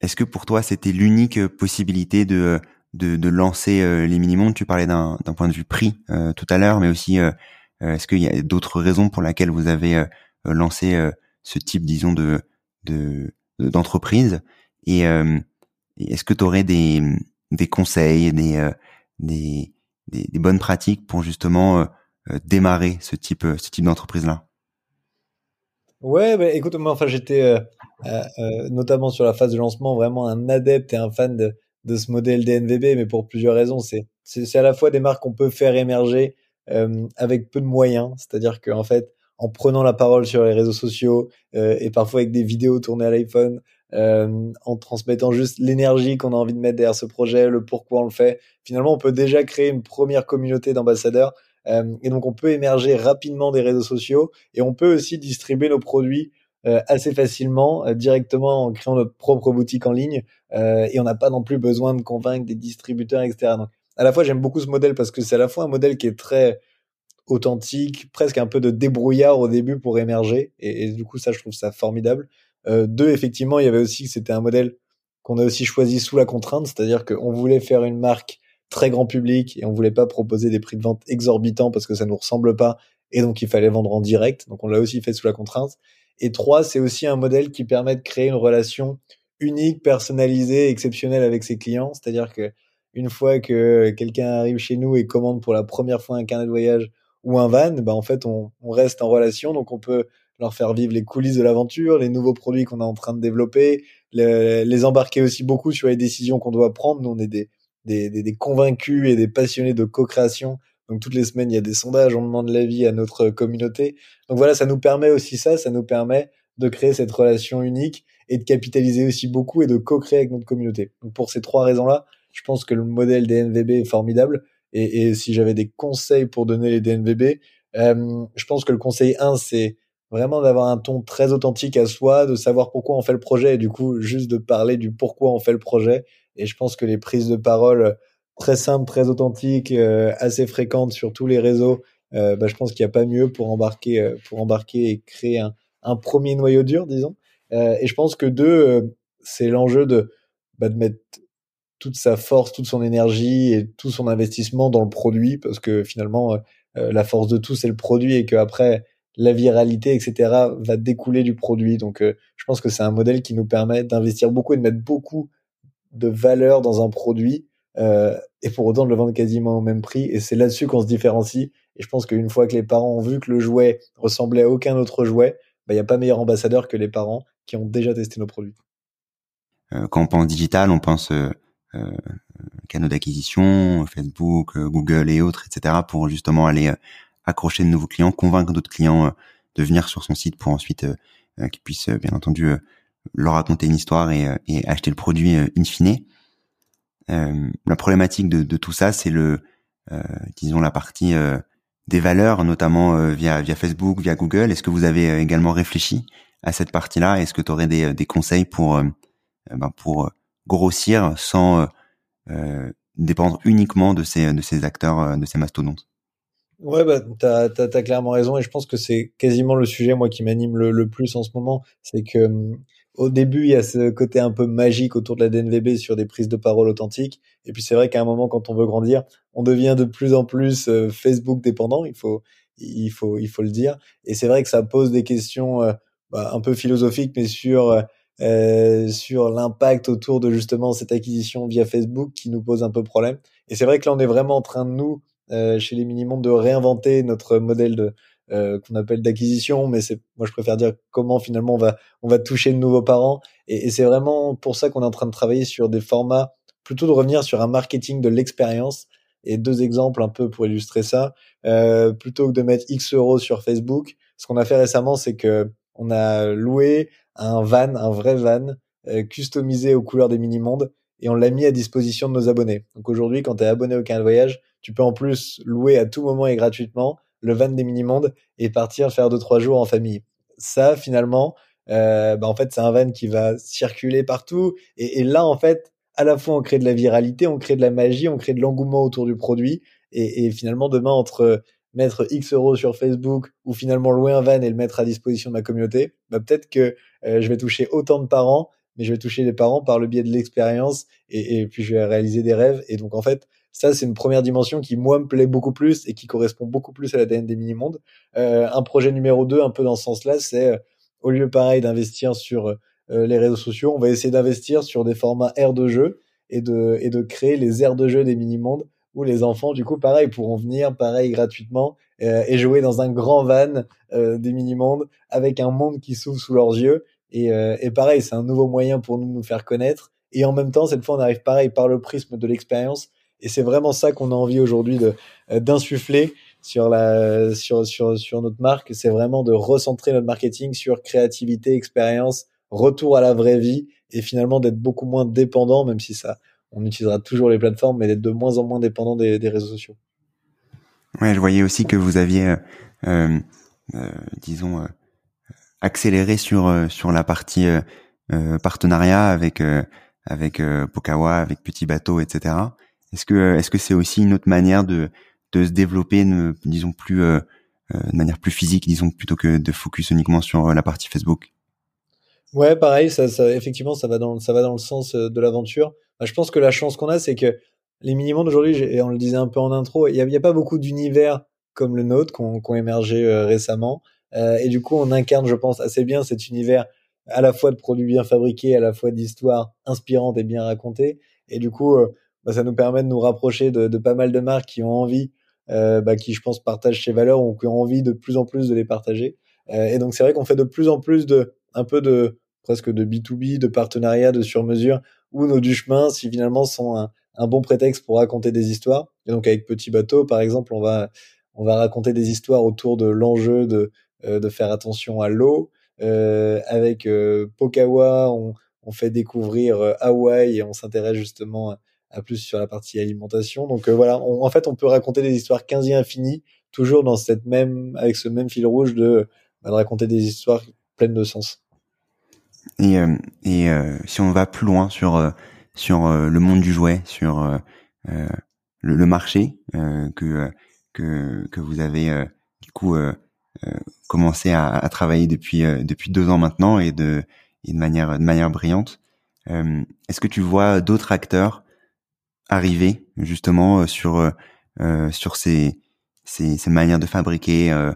A: est-ce que pour toi c'était l'unique euh, possibilité de de, de lancer euh, les mini-mondes Tu parlais d'un point de vue prix euh, tout à l'heure, mais aussi euh, euh, est-ce qu'il y a d'autres raisons pour lesquelles vous avez lancé ce type, disons, de d'entreprise? Et est-ce que tu aurais des des conseils, des des, des, des bonnes pratiques pour justement démarrer ce type ce type d'entreprise là
B: Ouais, bah, écoute, moi, enfin, j'étais euh, euh, euh, notamment sur la phase de lancement vraiment un adepte et un fan de, de ce modèle DNVB, mais pour plusieurs raisons. C'est c'est à la fois des marques qu'on peut faire émerger euh, avec peu de moyens, c'est-à-dire qu'en fait, en prenant la parole sur les réseaux sociaux euh, et parfois avec des vidéos tournées à l'iPhone, en transmettant juste l'énergie qu'on a envie de mettre derrière ce projet, le pourquoi on le fait, finalement, on peut déjà créer une première communauté d'ambassadeurs euh, et donc on peut émerger rapidement des réseaux sociaux et on peut aussi distribuer nos produits assez facilement directement en créant notre propre boutique en ligne et on n'a pas non plus besoin de convaincre des distributeurs, etc. Donc, à la fois, j'aime beaucoup ce modèle parce que c'est à la fois un modèle qui est très authentique, presque un peu de débrouillard au début pour émerger. Et, du coup, ça, je trouve ça formidable. Euh, deux, effectivement, il y avait aussi que c'était un modèle qu'on a aussi choisi sous la contrainte, c'est-à-dire qu'on voulait faire une marque très grand public et on voulait pas proposer des prix de vente exorbitants parce que ça nous ressemble pas et donc il fallait vendre en direct. Donc on l'a aussi fait sous la contrainte. Et trois, c'est aussi un modèle qui permet de créer une relation unique, personnalisée, exceptionnelle avec ses clients. C'est-à-dire que une fois que quelqu'un arrive chez nous et commande pour la première fois un carnet de voyage ou un van, bah en fait on, reste en relation, donc on peut leur faire vivre les coulisses de l'aventure, les nouveaux produits qu'on est en train de développer, les embarquer aussi beaucoup sur les décisions qu'on doit prendre. Nous on est des, des, des, des convaincus et des passionnés de co-création. Donc toutes les semaines il y a des sondages, on demande l'avis à notre communauté. Donc voilà, ça nous permet aussi ça, ça nous permet de créer cette relation unique et de capitaliser aussi beaucoup et de co-créer avec notre communauté. Donc pour ces trois raisons-là, je pense que le modèle des NVB est formidable. Et, si j'avais des conseils pour donner les DNVB, euh, je pense que le conseil 1, c'est vraiment d'avoir un ton très authentique à soi, de savoir pourquoi on fait le projet et du coup juste de parler du pourquoi on fait le projet. Et je pense que les prises de parole très simples, très authentiques, euh, assez fréquentes sur tous les réseaux, euh, bah, je pense qu'il n'y a pas mieux pour embarquer, euh, pour embarquer et créer un, un premier noyau dur, disons. Euh, et je pense que deux, c'est l'enjeu de, bah, de mettre toute sa force, toute son énergie et tout son investissement dans le produit parce que finalement euh, euh, la force de tout c'est le produit et que après la viralité etc va découler du produit donc euh, je pense que c'est un modèle qui nous permet d'investir beaucoup et de mettre beaucoup de valeur dans un produit et pour autant de le vendre quasiment au même prix et c'est là-dessus qu'on se différencie et je pense qu'une fois que les parents ont vu que le jouet ressemblait à aucun autre jouet bah, il n'y a pas meilleur ambassadeur que les parents qui ont déjà testé nos produits
A: quand on pense digital on pense euh, canaux d'acquisition, Facebook, euh, Google et autres, etc., pour justement aller euh, accrocher de nouveaux clients, convaincre d'autres clients de venir sur son site pour ensuite qu'ils puissent bien entendu leur raconter une histoire et, et acheter le produit in fine. la problématique de, tout ça, c'est le, disons la partie des valeurs, notamment via via Facebook, via Google. Est-ce que vous avez également réfléchi à cette partie-là? Est-ce que tu aurais des, des conseils pour ben, pour grossir sans euh, euh, dépendre uniquement de ces, de ces acteurs, euh, de ces mastodontes?
B: Ouais, bah, t'as, as, clairement raison et je pense que c'est quasiment le sujet, moi, qui m'anime le, plus en ce moment. C'est que, hum, au début, il y a ce côté un peu magique autour de la DNVB sur des prises de parole authentiques. Et puis, c'est vrai qu'à un moment, quand on veut grandir, on devient de plus en plus Facebook dépendant. Il faut, il faut, il faut le dire. Et c'est vrai que ça pose des questions bah, un peu philosophiques, mais sur euh, sur l'impact autour de justement cette acquisition via Facebook qui nous pose un peu problème. Et c'est vrai que là, on est vraiment en train de nous, euh, chez les Minimondes, de réinventer notre modèle de euh, qu'on appelle d'acquisition, mais c'est moi je préfère dire comment finalement on va on va toucher de nouveaux parents. Et, c'est vraiment pour ça qu'on est en train de travailler sur des formats plutôt de revenir sur un marketing de l'expérience. Et deux exemples un peu pour illustrer ça. Euh, plutôt que de mettre X euros sur Facebook, ce qu'on a fait récemment, c'est que on a loué un van, un vrai van, euh, customisé aux couleurs des mini-mondes, et on l'a mis à disposition de nos abonnés. Donc aujourd'hui, quand tu es abonné au Canal Voyage, tu peux en plus louer à tout moment et gratuitement le van des mini-mondes et partir faire deux trois jours en famille. Ça, finalement, euh, bah en fait, c'est un van qui va circuler partout. Et, là, en fait, à la fois, on crée de la viralité, on crée de la magie, on crée de l'engouement autour du produit. Et, et finalement, demain, entre mettre X euros sur Facebook ou finalement louer un van et le mettre à disposition de ma communauté, bah peut-être que euh, je vais toucher autant de parents, mais je vais toucher les parents par le biais de l'expérience et, et, puis je vais réaliser des rêves. Et donc en fait, ça c'est une première dimension qui moi me plaît beaucoup plus et qui correspond beaucoup plus à l'ADN des mini-mondes. Euh, un projet numéro 2 un peu dans ce sens-là, c'est euh, au lieu pareil d'investir sur euh, les réseaux sociaux, on va essayer d'investir sur des formats aires de jeu et de, et de créer les aires de jeu des mini-mondes où les enfants, du coup, pareil, pourront venir, pareil, gratuitement, euh, et jouer dans un grand van euh, des mini-mondes avec un monde qui s'ouvre sous leurs yeux. Et, euh, et pareil, c'est un nouveau moyen pour nous de nous faire connaître. Et en même temps, cette fois, on arrive pareil par le prisme de l'expérience. Et c'est vraiment ça qu'on a envie aujourd'hui de d'insuffler sur sur sur sur notre marque. C'est vraiment de recentrer notre marketing sur créativité, expérience, retour à la vraie vie et finalement d'être beaucoup moins dépendant, même si ça on utilisera toujours les plateformes, mais d'être de moins en moins dépendant des, des, réseaux sociaux.
A: Ouais, je voyais aussi que vous aviez, euh, euh, disons, euh, accéléré sur sur la partie partenariat avec avec Pokawa, avec Petit Bateau, etc. Est-ce que est-ce que c'est aussi une autre manière de de se développer, disons plus de manière plus physique, disons plutôt que de focus uniquement sur la partie Facebook?
B: Ouais, pareil, ça, effectivement, ça va dans, ça va dans le sens de l'aventure. Bah, je pense que la chance qu'on a, c'est que les mini-mondes aujourd'hui, et on le disait un peu en intro, il n'y a, pas beaucoup d'univers comme le nôtre qui ont, émergé euh, récemment. Euh, et du coup, on incarne, je pense, assez bien cet univers à la fois de produits bien fabriqués, à la fois d'histoires inspirantes et bien racontées. Et du coup, euh, bah, ça nous permet de nous rapprocher de, pas mal de marques qui ont envie, euh, bah, qui je pense partagent ces valeurs ou qui ont envie de plus en plus de les partager. et donc c'est vrai qu'on fait de plus en plus de un peu de presque de B2B, de partenariat, de sur-mesure, où nos du chemin, si finalement sont un, bon prétexte pour raconter des histoires. Et donc avec Petit Bateau, par exemple, on va on va raconter des histoires autour de l'enjeu de euh, de faire attention à l'eau. Euh, avec euh, Pokawa, on, on fait découvrir euh, Hawaï et on s'intéresse justement à, plus sur la partie alimentation. Donc voilà, en fait, on peut raconter des histoires quasi infinies, toujours dans cette même avec ce même fil rouge de, bah, de raconter des histoires pleines de sens.
A: Et, et si on va plus loin sur sur euh, le monde du jouet, sur euh, euh, le, le, marché que que que vous avez du coup commencé à, à, travailler depuis depuis deux ans maintenant et de et de manière de manière brillante. Est-ce que tu vois d'autres acteurs arriver justement sur sur ces, ces, ces manières de fabriquer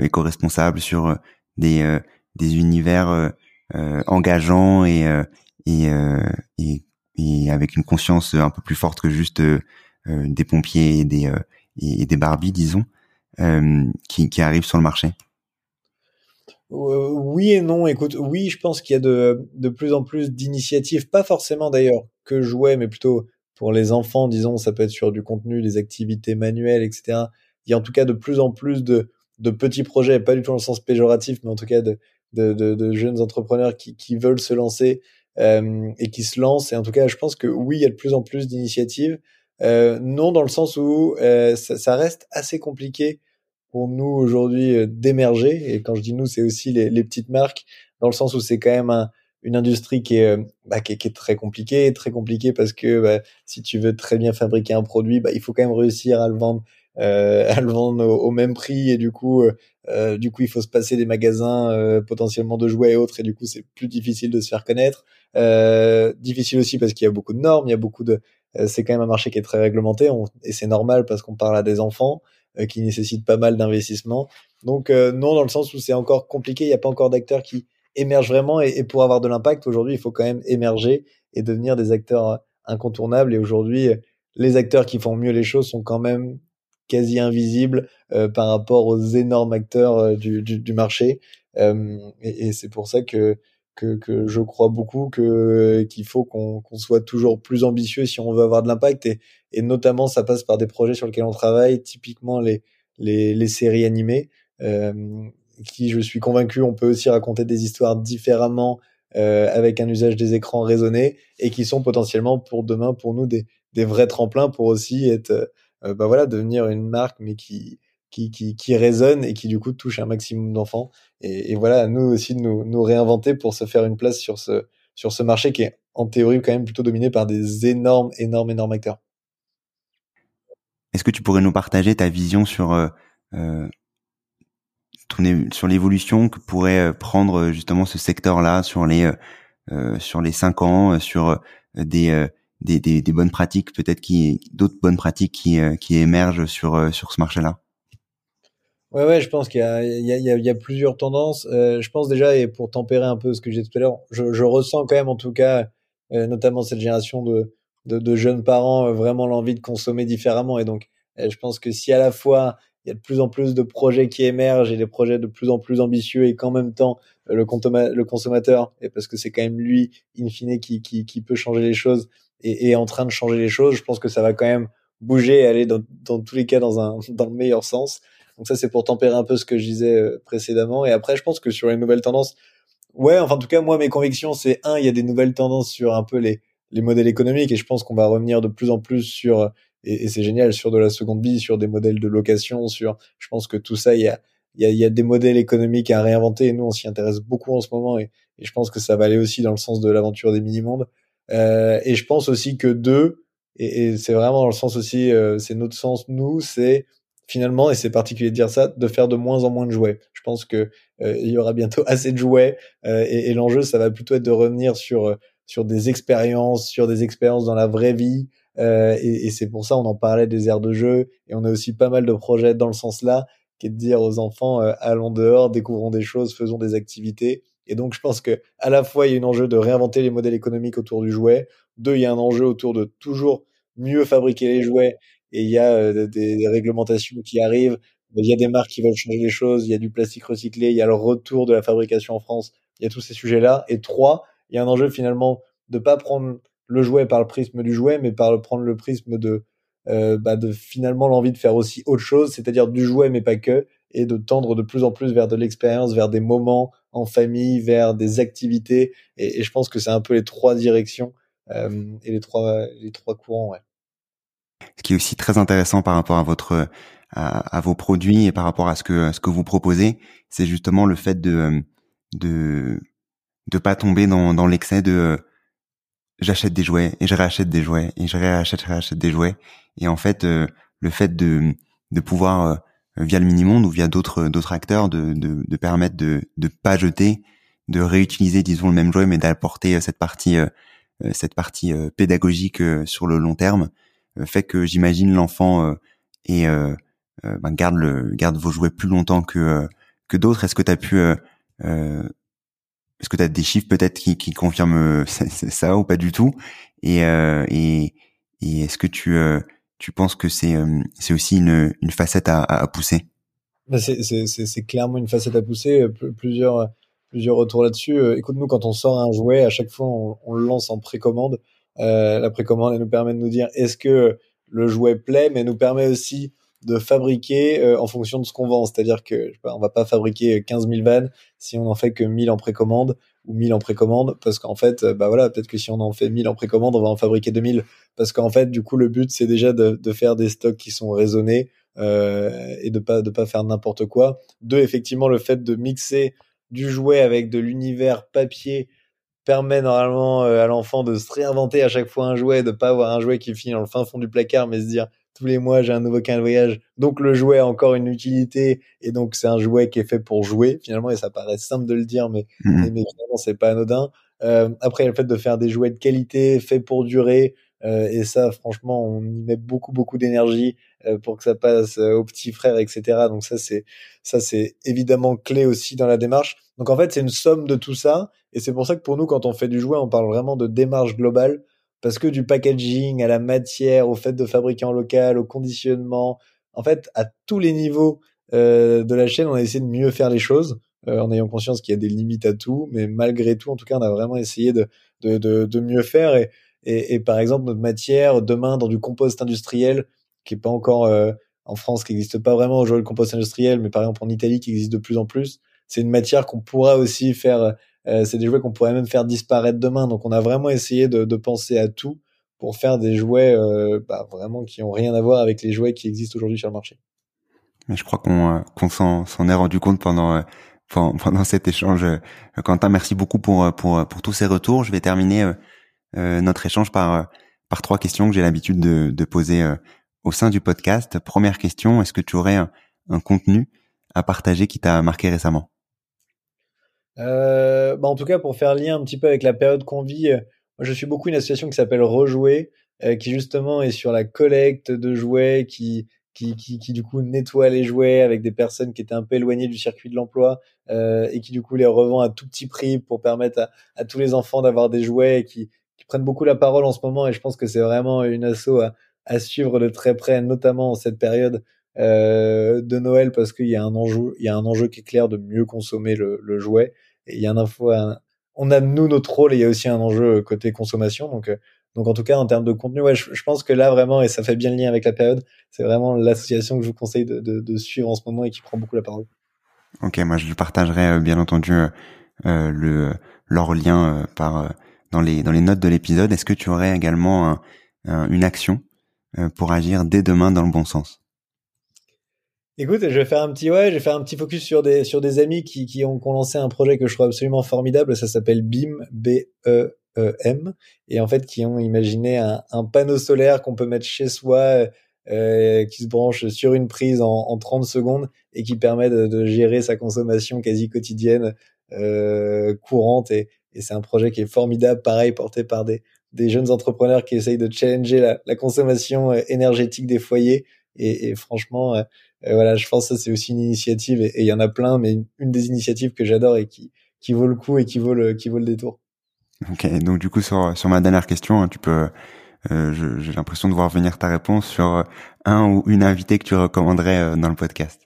A: éco-responsables, sur des des univers engageants et et, et et avec une conscience un peu plus forte que juste euh, euh, des pompiers et des, euh, et, des Barbies, disons, qui, qui arrivent sur le marché
B: oui et non. Écoute, oui, je pense qu'il y a de, de plus en plus d'initiatives, pas forcément d'ailleurs que jouer, mais plutôt pour les enfants, disons, ça peut être sur du contenu, des activités manuelles, etc. Il y a en tout cas de plus en plus de, petits projets, pas du tout dans le sens péjoratif, mais en tout cas de, jeunes entrepreneurs qui, veulent se lancer euh, et qui se lance. Et en tout cas, je pense que oui, il y a de plus en plus d'initiatives. Euh, non, dans le sens où euh, ça, reste assez compliqué pour nous aujourd'hui d'émerger. Et quand je dis nous, c'est aussi les, petites marques, dans le sens où c'est quand même un, une industrie qui est, bah, qui, est, qui est, très compliquée, très compliquée parce que bah, si tu veux très bien fabriquer un produit, bah, il faut quand même réussir à le vendre, euh, à le vendre au, même prix et du coup, euh, du coup, il faut se passer des magasins euh, potentiellement de jouets et autres et du coup, c'est plus difficile de se faire connaître. Euh, difficile aussi parce qu'il y a beaucoup de normes, il y a beaucoup de, euh, c'est quand même un marché qui est très réglementé et c'est normal parce qu'on parle à des enfants euh, qui nécessitent pas mal d'investissement. Donc non, dans le sens où c'est encore compliqué, il n'y a pas encore d'acteurs qui émergent vraiment et, et pour avoir de l'impact aujourd'hui, il faut quand même émerger et devenir des acteurs incontournables. Et aujourd'hui, les acteurs qui font mieux les choses sont quand même quasi invisibles euh, par rapport aux énormes acteurs du, du, du, marché. Euh, et, et c'est pour ça que que, que je crois beaucoup que qu'il faut qu'on qu'on soit toujours plus ambitieux si on veut avoir de l'impact et, et notamment ça passe par des projets sur lesquels on travaille, typiquement les les, les séries animées, euh, qui je suis convaincu on peut aussi raconter des histoires différemment euh, avec un usage des écrans raisonné et qui sont potentiellement pour demain pour nous des des vrais tremplins pour aussi être euh, bah voilà devenir une marque mais qui qui, qui, qui résonne et qui du coup touche un maximum d'enfants. Et, et, voilà, nous aussi de nous, nous réinventer pour se faire une place sur ce, sur ce marché qui est en théorie quand même plutôt dominé par des énormes, énormes, énormes acteurs.
A: Est-ce que tu pourrais nous partager ta vision sur euh, euh sur l'évolution que pourrait euh, prendre euh, justement ce secteur-là sur les euh, sur les cinq ans, sur des, des, des, bonnes pratiques peut-être qui d'autres bonnes pratiques qui qui émergent sur sur ce marché-là?
B: Ouais, ouais, je pense qu'il y a, il y, a, plusieurs tendances. Euh, je pense déjà, et pour tempérer un peu ce que j'ai tout à l'heure, je, je, ressens quand même, en tout cas, euh, notamment cette génération de, de, jeunes parents, euh, vraiment l'envie de consommer différemment. Et donc, euh, je pense que si à la fois il y a de plus en plus de projets qui émergent et des projets de plus en plus ambitieux, et qu'en même temps le, le consommateur, et parce que c'est quand même lui, in fine, qui, qui, peut changer les choses et, est en train de changer les choses, je pense que ça va quand même bouger et aller dans, dans tous les cas dans un dans le meilleur sens. Donc ça, c'est pour tempérer un peu ce que je disais euh, précédemment. Et après, je pense que sur les nouvelles tendances, ouais, enfin en tout cas, moi, mes convictions, c'est un, il y a des nouvelles tendances sur un peu les les modèles économiques et je pense qu'on va revenir de plus en plus sur et, et c'est génial sur de la seconde vie, sur des modèles de location, sur je pense que tout ça, il y a il y a, y a, des modèles économiques à réinventer et nous on s'y intéresse beaucoup en ce moment et, je pense que ça va aller aussi dans le sens de l'aventure des mini-mondes. Euh, et je pense aussi que deux, et, et c'est vraiment dans le sens aussi, euh, c'est notre sens nous, c'est finalement, et c'est particulier de dire ça, de faire de moins en moins de jouets. Je pense que euh, il y aura bientôt assez de jouets euh, et, et l'enjeu, ça va plutôt être de revenir sur sur des expériences, sur des expériences dans la vraie vie. Euh, et, c'est pour ça on en parlait des aires de jeu et on a aussi pas mal de projets dans le sens là qui est de dire aux enfants euh, allons dehors, découvrons des choses, faisons des activités. Et donc je pense que à la fois il y a un enjeu de réinventer les modèles économiques autour du jouet, deux il y a un enjeu autour de toujours mieux fabriquer les jouets. Et il y a euh, des, des, réglementations qui arrivent, il y a des marques qui veulent changer les choses, il y a du plastique recyclé, il y a le retour de la fabrication en France, il y a tous ces sujets-là. Et trois, il y a un enjeu finalement de pas prendre le jouet par le prisme du jouet, mais par le prendre le prisme de euh, bah de finalement l'envie de faire aussi autre chose, c'est-à-dire du jouet mais pas que, et de tendre de plus en plus vers de l'expérience, vers des moments en famille, vers des activités. Et, je pense que c'est un peu les trois directions euh, et les trois les trois courants. Ouais.
A: Ce qui est aussi très intéressant par rapport à votre à, à vos produits et par rapport à ce que ce que vous proposez, c'est justement le fait de de de pas tomber dans dans l'excès de j'achète des jouets et je réachète des jouets et je réachète, réachète des jouets. Et en fait, euh, le fait de, de pouvoir euh, via le mini monde ou via d'autres d'autres acteurs de, de, de, permettre de de pas jeter, de réutiliser disons le même jouet mais d'apporter euh, cette partie cette partie pédagogique sur le long terme fait que j'imagine l'enfant et ben garde le garde vos jouets plus longtemps que que d'autres. Est-ce que tu as pu est-ce que tu as des chiffres peut-être qui, qui confirment ça, ça, ou pas du tout? Et, euh, et, et est-ce que tu, euh, tu penses que c'est euh, c'est aussi une, une facette à, à pousser?
B: Bah C'est clairement une facette à pousser. Plusieurs, plusieurs retours là-dessus. Écoute, nous, quand on sort un jouet, à chaque fois, on, le lance en précommande. Euh, la précommande, elle nous permet de nous dire est-ce que le jouet plaît, mais nous permet aussi de fabriquer euh, en fonction de ce qu'on vend. C'est-à-dire que je on va pas fabriquer 15 000 vannes si on en fait que 1000 en précommande ou 1000 en précommande parce qu'en fait, euh, bah voilà, peut-être que si on en fait 1000 en précommande, on va en fabriquer 2000 parce qu'en fait, du coup, le but c'est déjà de, faire des stocks qui sont raisonnés euh, et de pas de pas faire n'importe quoi. Deux, effectivement, le fait de mixer du jouet avec de l'univers papier permet normalement euh, à l'enfant de se réinventer à chaque fois un jouet, de pas avoir un jouet qui finit dans le fin fond du placard, mais se dire tous les mois j'ai un nouveau de voyage. Donc le jouet a encore une utilité et donc c'est un jouet qui est fait pour jouer finalement et ça paraît simple de le dire mais, mmh. mais finalement c'est pas anodin. Euh, après le fait de faire des jouets de qualité faits pour durer euh, et ça franchement on y met beaucoup beaucoup d'énergie euh, pour que ça passe euh, aux petits frères etc. Donc ça c'est ça c'est évidemment clé aussi dans la démarche. Donc en fait c'est une somme de tout ça et c'est pour ça que pour nous quand on fait du jouet on parle vraiment de démarche globale parce que du packaging à la matière, au fait de fabriquer en local, au conditionnement, en fait, à tous les niveaux euh, de la chaîne, on a essayé de mieux faire les choses, euh, en ayant conscience qu'il y a des limites à tout, mais malgré tout, en tout cas, on a vraiment essayé de, de, de, de mieux faire. Et, et, et, par exemple, notre matière, demain, dans du compost industriel, qui est pas encore euh, en France, qui n'existe pas vraiment aujourd'hui le compost industriel, mais par exemple en Italie, qui existe de plus en plus, c'est une matière qu'on pourra aussi faire euh, c'est des jouets qu'on pourrait même faire disparaître demain. Donc on a vraiment essayé de, de penser à tout pour faire des jouets euh, bah, vraiment qui ont rien à voir avec les jouets qui existent aujourd'hui sur le marché.
A: Mais je crois qu'on euh, qu'on s'en est rendu compte pendant pendant cet échange. Quentin, merci beaucoup pour pour pour tous ces retours. Je vais terminer notre échange par par trois questions que j'ai l'habitude de, de poser au sein du podcast. Première question, est-ce que tu aurais un contenu à partager qui t'a marqué récemment?
B: Euh, bah en tout cas, pour faire lien un petit peu avec la période qu'on vit, euh, je suis beaucoup une association qui s'appelle Rejouer, euh, qui justement est sur la collecte de jouets, qui, qui, qui, qui, du coup nettoie les jouets avec des personnes qui étaient un peu éloignées du circuit de l'emploi euh, et qui du coup les revend à tout petit prix pour permettre à, à tous les enfants d'avoir des jouets et qui, qui prennent beaucoup la parole en ce moment. Et je pense que c'est vraiment une asso à, à suivre de très près, notamment en cette période euh, de Noël parce qu'il y a un enjeu, il y a un enjeu qui est clair de mieux consommer le, le jouet. Il y a un fois, on a nous notre rôle et il y a aussi un enjeu côté consommation. Donc, euh, donc en tout cas en termes de contenu, ouais, je, pense que là vraiment et ça fait bien le lien avec la période, c'est vraiment l'association que je vous conseille de, de, de, suivre en ce moment et qui prend beaucoup la parole.
A: Ok, moi je partagerai euh, bien entendu euh, le leur lien par dans les dans les notes de l'épisode. Est-ce que tu aurais également un, une action pour agir dès demain dans le bon sens?
B: Écoute, je vais faire un petit ouais, je vais faire un petit focus sur des sur des amis qui qui ont, qui ont lancé un projet que je trouve absolument formidable. Ça s'appelle BIM, B E E M, et en fait qui ont imaginé un, un panneau solaire qu'on peut mettre chez soi, euh, qui se branche sur une prise en, en 30 secondes et qui permet de, de gérer sa consommation quasi quotidienne euh, courante. Et, et c'est un projet qui est formidable, pareil porté par des des jeunes entrepreneurs qui essayent de challenger la, la consommation euh, énergétique des foyers. Et, et franchement, euh, euh, voilà, je pense que ça c'est aussi une initiative et il y en a plein, mais une, une des initiatives que j'adore et qui qui vaut le coup et qui vaut le qui vaut le détour.
A: Ok, donc du coup sur sur ma dernière question, hein, tu peux, euh, j'ai l'impression de voir venir ta réponse sur un ou une invitée que tu recommanderais dans le podcast.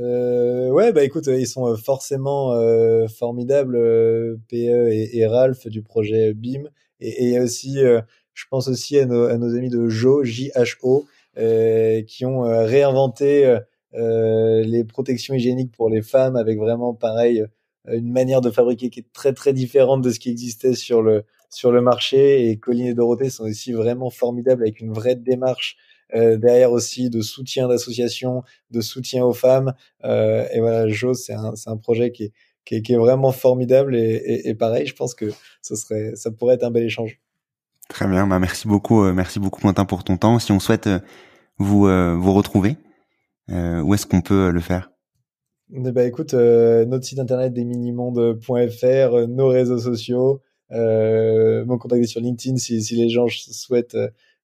B: Euh, ouais, bah écoute, ils sont forcément euh, formidables, euh, PE et, et, Ralph du projet BIM. Et a aussi, je pense aussi à nos, à nos amis de Jo, J-H-O, qui ont réinventé les protections hygiéniques pour les femmes avec vraiment pareil une manière de fabriquer qui est très très différente de ce qui existait sur le sur le marché et Colline et Dorothée sont aussi vraiment formidables avec une vraie démarche euh, derrière aussi de soutien d'associations, de soutien aux femmes. Euh, et voilà, Jo, c'est un, c'est un projet qui est, qui est, qui est vraiment formidable et, et, et, pareil, je pense que ce serait, ça pourrait être un bel échange.
A: Très bien, bah merci beaucoup, euh, merci beaucoup Quentin pour ton temps. Si on souhaite euh, vous vous retrouver, où est-ce qu'on peut le faire?
B: Bah écoute, euh, notre site internet des minimondes.fr, nos réseaux sociaux, euh, me contacter sur LinkedIn si, si les gens souhaitent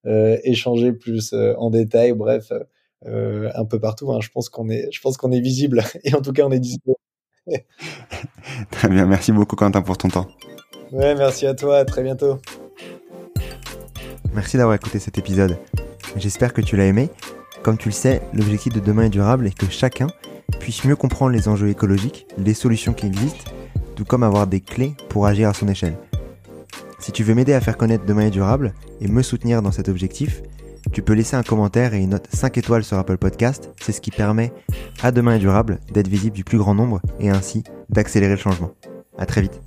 B: euh, échanger plus euh, en détail. Bref, euh, un peu partout. Hein. Je pense qu'on est, je pense qu'on est visible et en tout cas on est disponible.
A: Très bien, merci beaucoup Quentin pour ton temps.
B: Ouais, merci à toi, à très bientôt.
A: Merci d'avoir écouté cet épisode. J'espère que tu l'as aimé. Comme tu le sais, l'objectif de demain est durable et que chacun puisse mieux comprendre les enjeux écologiques, les solutions qui existent, tout comme avoir des clés pour agir à son échelle. Si tu veux m'aider à faire connaître Demain est durable et me soutenir dans cet objectif, tu peux laisser un commentaire et une note 5 étoiles sur Apple Podcast. C'est ce qui permet à Demain est durable d'être visible du plus grand nombre et ainsi d'accélérer le changement. À très vite.